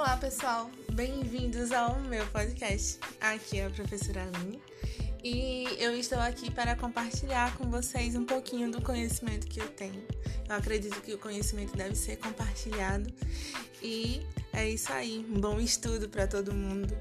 Olá pessoal, bem-vindos ao meu podcast. Aqui é a professora Aline e eu estou aqui para compartilhar com vocês um pouquinho do conhecimento que eu tenho. Eu acredito que o conhecimento deve ser compartilhado e é isso aí. Um bom estudo para todo mundo.